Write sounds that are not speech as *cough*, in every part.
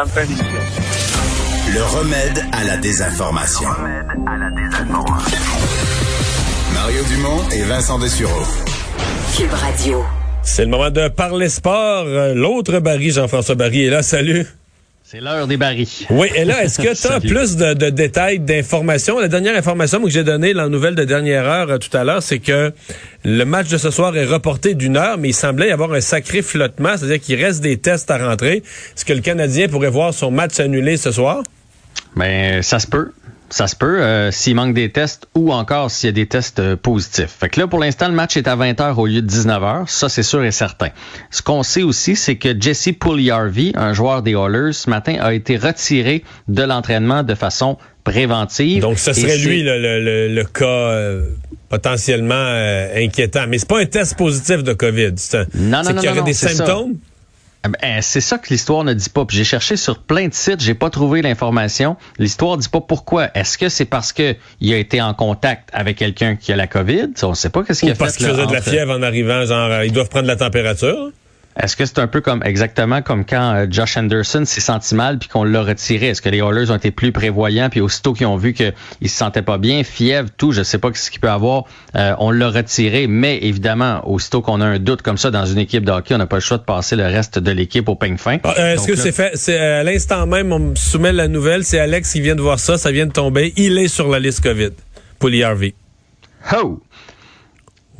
Le remède à la désinformation. Mario Dumont et Vincent Dessureau. Cube Radio. C'est le moment de parler sport. L'autre Barry, Jean-François Barry, est là. Salut. C'est l'heure des barils. Oui, et là, est-ce que *laughs* tu as plus de, de détails, d'informations? La dernière information que j'ai donnée, la nouvelle de dernière heure euh, tout à l'heure, c'est que le match de ce soir est reporté d'une heure, mais il semblait y avoir un sacré flottement, c'est-à-dire qu'il reste des tests à rentrer. Est-ce que le Canadien pourrait voir son match annulé ce soir? Ben, ça se peut. Ça se peut euh, s'il manque des tests ou encore s'il y a des tests euh, positifs. Fait que là, pour l'instant, le match est à 20h au lieu de 19h. Ça, c'est sûr et certain. Ce qu'on sait aussi, c'est que Jesse Pugliarvi, un joueur des Oilers, ce matin, a été retiré de l'entraînement de façon préventive. Donc, ce serait lui le, le, le, cas euh, potentiellement inquiétant. Mais c'est pas un test positif de COVID. C'est non, non, non, qu'il y aurait des symptômes? Ça. Ben, c'est ça que l'histoire ne dit pas. J'ai cherché sur plein de sites, j'ai pas trouvé l'information. L'histoire dit pas pourquoi. Est-ce que c'est parce que il a été en contact avec quelqu'un qui a la COVID? On sait pas qu'est-ce qu'il a fait. Parce qu'il faisait de la fièvre en arrivant, genre euh, ils doivent prendre la température. Est-ce que c'est un peu comme exactement comme quand euh, Josh Anderson s'est senti mal puis qu'on l'a retiré? Est-ce que les Oilers ont été plus prévoyants puis aussitôt qu'ils ont vu qu'il se sentait pas bien, fièvre, tout, je sais pas ce qu'il peut avoir, euh, on l'a retiré. Mais évidemment, aussitôt qu'on a un doute comme ça dans une équipe de hockey, on n'a pas le choix de passer le reste de l'équipe au peigne fin. Ah, euh, Est-ce que c'est fait? C'est à l'instant même, on me soumet la nouvelle. C'est Alex qui vient de voir ça. Ça vient de tomber. Il est sur la liste COVID. Pour l'IRV. Oh!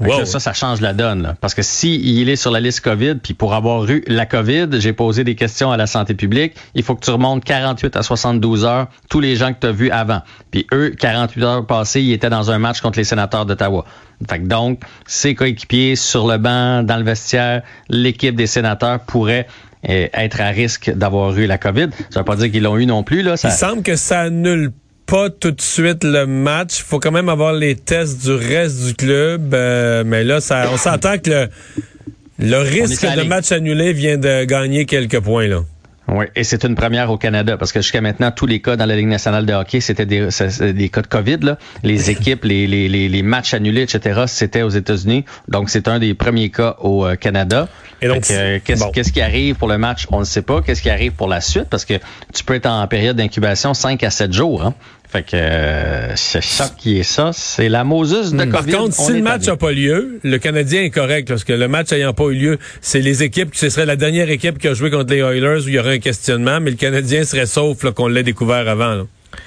Wow. ça, ça change la donne. Là. Parce que si il est sur la liste COVID, puis pour avoir eu la COVID, j'ai posé des questions à la santé publique, il faut que tu remontes 48 à 72 heures tous les gens que tu as vus avant. Puis eux, 48 heures passées, ils étaient dans un match contre les sénateurs d'Ottawa. Fait que donc, ses coéquipiers sur le banc, dans le vestiaire, l'équipe des sénateurs pourrait être à risque d'avoir eu la COVID. Ça veut pas dire qu'ils l'ont eu non plus. Là. Ça... Il semble que ça annule pas tout de suite le match. Il faut quand même avoir les tests du reste du club. Euh, mais là, ça, on s'entend que le, le risque de match annulé vient de gagner quelques points. là. Oui, et c'est une première au Canada parce que jusqu'à maintenant, tous les cas dans la Ligue nationale de hockey, c'était des, des cas de COVID. Là. Les *laughs* équipes, les, les, les, matchs annulés, etc., c'était aux États-Unis. Donc, c'est un des premiers cas au euh, Canada. Et donc, euh, qu'est-ce, qui arrive pour le match? On ne sait pas. Qu'est-ce qui arrive pour la suite? Parce que tu peux être en période d'incubation 5 à 7 jours. Hein? Fait que euh, c'est ça qui est ça. C'est la Moses de mmh. COVID. Par contre, si le match n'a pas lieu, le Canadien est correct parce que le match n'ayant pas eu lieu, c'est les équipes, ce serait la dernière équipe qui a joué contre les Oilers où il y aurait un questionnement, mais le Canadien serait sauf qu'on l'ait découvert avant. Là.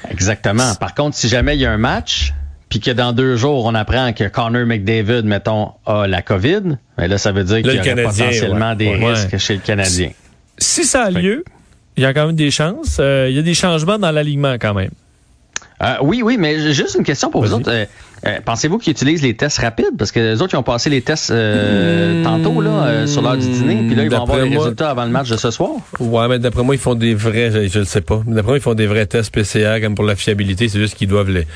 Exactement. Par contre, si jamais il y a un match, puis que dans deux jours, on apprend que Connor McDavid, mettons, a la COVID, mais là, ça veut dire qu'il y a potentiellement des ouais. risques chez le Canadien. Si ça a lieu, il y a quand même des chances. Euh, il y a des changements dans l'alignement quand même. Euh, oui, oui, mais juste une question pour vous autres. Euh, euh, Pensez-vous qu'ils utilisent les tests rapides? Parce que les autres, ils ont passé les tests euh, mmh, tantôt là, sur l'heure du dîner, puis là, ils vont avoir les résultats avant le match de ce soir. Ouais, mais d'après moi, ils font des vrais, je ne sais pas. D'après moi, ils font des vrais tests PCR comme pour la fiabilité. C'est juste qu'ils doivent les.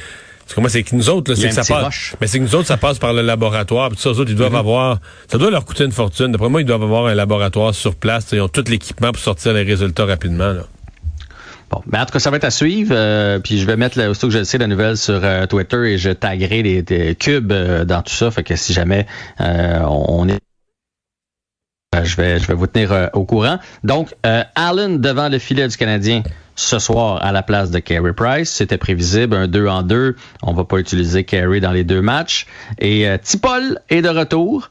Parce que moi, c'est que nous autres, c'est que ça passe. Roche. Mais c'est que nous autres, ça passe par le laboratoire. Puis ça, eux autres, ils doivent mmh. avoir. Ça doit leur coûter une fortune. D'après moi, ils doivent avoir un laboratoire sur place. Ils ont tout l'équipement pour sortir les résultats rapidement. Là. Bon, ben en tout cas, ça va être à suivre. Euh, puis je vais mettre, là, aussitôt que je le sais, la nouvelle sur euh, Twitter et je taguerai les, cubes euh, dans tout ça. Fait que si jamais on, on est je vais, je vais vous tenir au courant. Donc, Allen devant le filet du Canadien ce soir à la place de Carey Price. C'était prévisible, un 2 en 2. On va pas utiliser Carey dans les deux matchs. Et Tipol est de retour.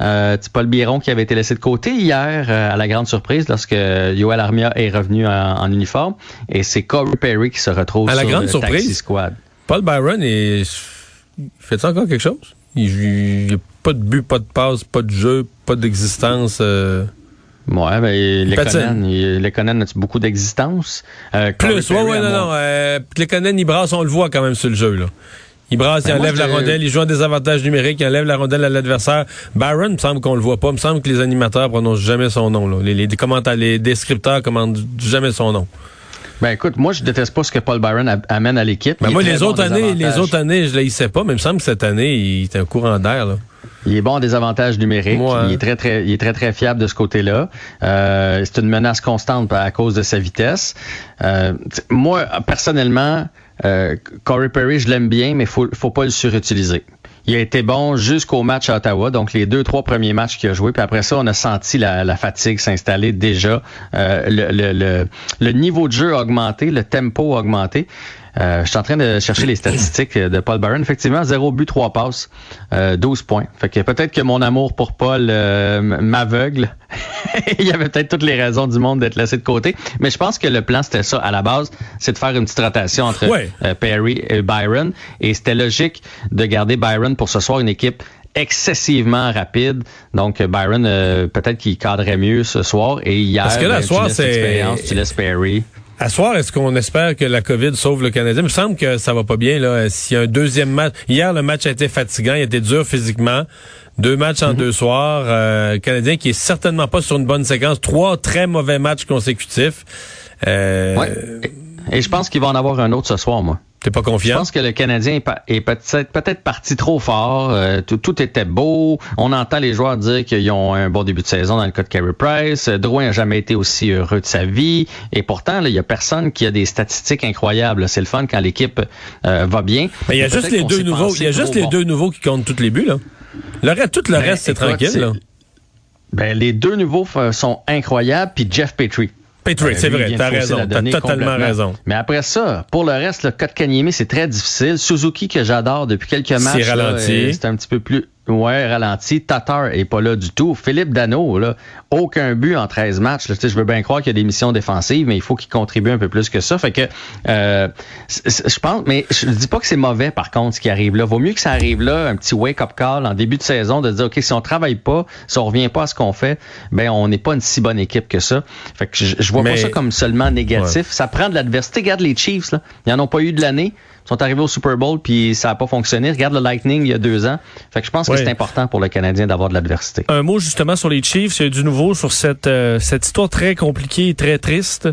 Euh, Paul Biron qui avait été laissé de côté hier euh, à la grande surprise lorsque Yoel Armia est revenu en, en uniforme et c'est Corey Perry qui se retrouve à la sur grande le surprise, taxi squad. Paul Byron est fait ça encore quelque chose? Il n'y a pas de but, pas de passe, pas de jeu, pas d'existence. Euh... Ouais, ben, Lekonen, Lekonen a beaucoup d'existence? Euh, Plus, ouais, ouais, non, non. Euh, Lekonen, il brasse, on le voit quand même sur le jeu, là. Il brasse, ben il enlève la rondelle, il joue un désavantage numérique, il enlève la rondelle à l'adversaire. Byron, il me semble qu'on le voit pas. Il me semble que les animateurs prononcent jamais son nom. Là. Les, les, commentaires, les descripteurs commandent jamais son nom. Ben écoute, moi je déteste pas ce que Paul Byron amène à l'équipe. Ben moi les autres années, les autres années, je sais pas, mais il me semble que cette année, il est un courant d'air là. Il est bon des avantages numériques. Moi, il est très très, il est très très fiable de ce côté-là. Euh, c'est une menace constante à cause de sa vitesse. Euh, moi personnellement, euh, Corey Perry, je l'aime bien, mais faut faut pas le surutiliser. Il a été bon jusqu'au match à Ottawa, donc les deux, trois premiers matchs qu'il a joué. Puis après ça, on a senti la, fatigue s'installer déjà. Euh, le, le, le, niveau de jeu a augmenté, le tempo a augmenté. Euh, je suis en train de chercher les statistiques de Paul Byron. Effectivement, 0 but, 3 passes, euh, 12 points. Fait que peut-être que mon amour pour Paul euh, m'aveugle. *laughs* Il y avait peut-être toutes les raisons du monde d'être laissé de côté. Mais je pense que le plan, c'était ça à la base, c'est de faire une petite rotation entre euh, Perry et Byron. Et c'était logique de garder Byron pour ce soir une équipe excessivement rapide. Donc Byron, peut-être qu'il cadrait mieux ce soir. Et hier, Parce que là, ben, soir, c'est tu laisses Perry. À soir, est-ce qu'on espère que la COVID sauve le Canadien? Il me semble que ça va pas bien. là. S'il y a un deuxième match. Hier, le match a été fatigant, il a été dur physiquement. Deux matchs en mhm. deux soirs. Euh, Canadien qui est certainement pas sur une bonne séquence. Trois très mauvais matchs consécutifs. Euh... Et je pense qu'il va en avoir un autre ce soir, moi. T'es pas confiant? Je pense que le Canadien est peut-être parti trop fort. Euh, tout, était beau. On entend les joueurs dire qu'ils ont un bon début de saison dans le cas de Carey Price. Drouin n'a jamais été aussi heureux de sa vie. Et pourtant, il y a personne qui a des statistiques incroyables. C'est le fun quand l'équipe euh, va bien. Mais il y a juste les deux nouveaux. Il y a juste les deux nouveaux qui comptent tous les buts là. Le tout le ben, reste c'est tranquille. Là. Ben, les deux nouveaux euh, sont incroyables. Puis Jeff Petrie. Patrick, c'est vrai, t'as raison, t'as totalement raison. Mais après ça, pour le reste, le Kanyemi, c'est très difficile. Suzuki, que j'adore depuis quelques matchs, c'est un petit peu plus Ouais, ralenti. Tatar est pas là du tout. Philippe Dano, là, aucun but en 13 matchs. Là. Je veux bien croire qu'il y a des missions défensives, mais il faut qu'il contribue un peu plus que ça. Fait que euh, je pense, mais je dis pas que c'est mauvais par contre ce qui arrive là. Vaut mieux que ça arrive là, un petit wake-up call en début de saison, de dire OK, si on travaille pas, si on revient pas à ce qu'on fait, ben on n'est pas une si bonne équipe que ça. Fait que je, vois pas ça comme seulement négatif. Ça prend de l'adversité. Regarde les Chiefs, là. Ils en ont pas eu de l'année sont arrivés au Super Bowl puis ça n'a pas fonctionné. Regarde le Lightning il y a deux ans. Fait que je pense que c'est important pour le Canadien d'avoir de l'adversité. Un mot justement sur les Chiefs. Il y a du nouveau sur cette, euh, cette histoire très compliquée et très triste.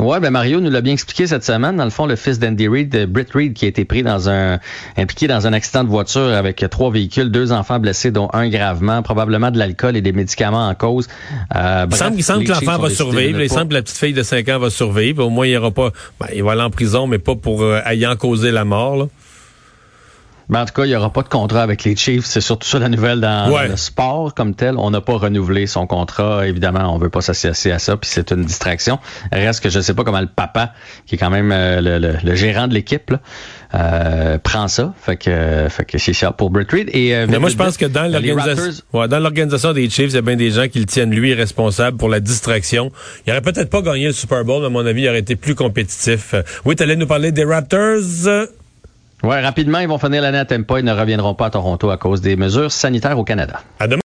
Ouais, ben Mario nous l'a bien expliqué cette semaine. Dans le fond, le fils d'Andy Reid, Britt Reid, qui a été pris dans un impliqué dans un accident de voiture avec trois véhicules, deux enfants blessés, dont un gravement, probablement de l'alcool et des médicaments en cause. Euh, il, semble, il semble que l'enfant va survivre. Il semble que la petite fille de 5 ans va survivre. Au moins, il aura pas. Ben, il va aller en prison, mais pas pour euh, ayant causé la mort. Là. Ben, en tout cas, il n'y aura pas de contrat avec les Chiefs. C'est surtout ça la nouvelle dans, le sport comme tel. On n'a pas renouvelé son contrat. Évidemment, on veut pas s'associer à ça, puis c'est une distraction. Reste que je ne sais pas comment le papa, qui est quand même euh, le, gérant de l'équipe, euh, prend ça. Fait que, fait que c'est ça pour Britt Reed. Et, euh, Mais moi, je pense que dans l'organisation, dans l'organisation des Chiefs, il y a bien des gens qui le tiennent lui responsable pour la distraction. Il aurait peut-être pas gagné le Super Bowl, mais à mon avis, il aurait été plus compétitif. Oui, tu allais nous parler des Raptors. Ouais, rapidement, ils vont finir l'année à Tampa. Ils ne reviendront pas à Toronto à cause des mesures sanitaires au Canada.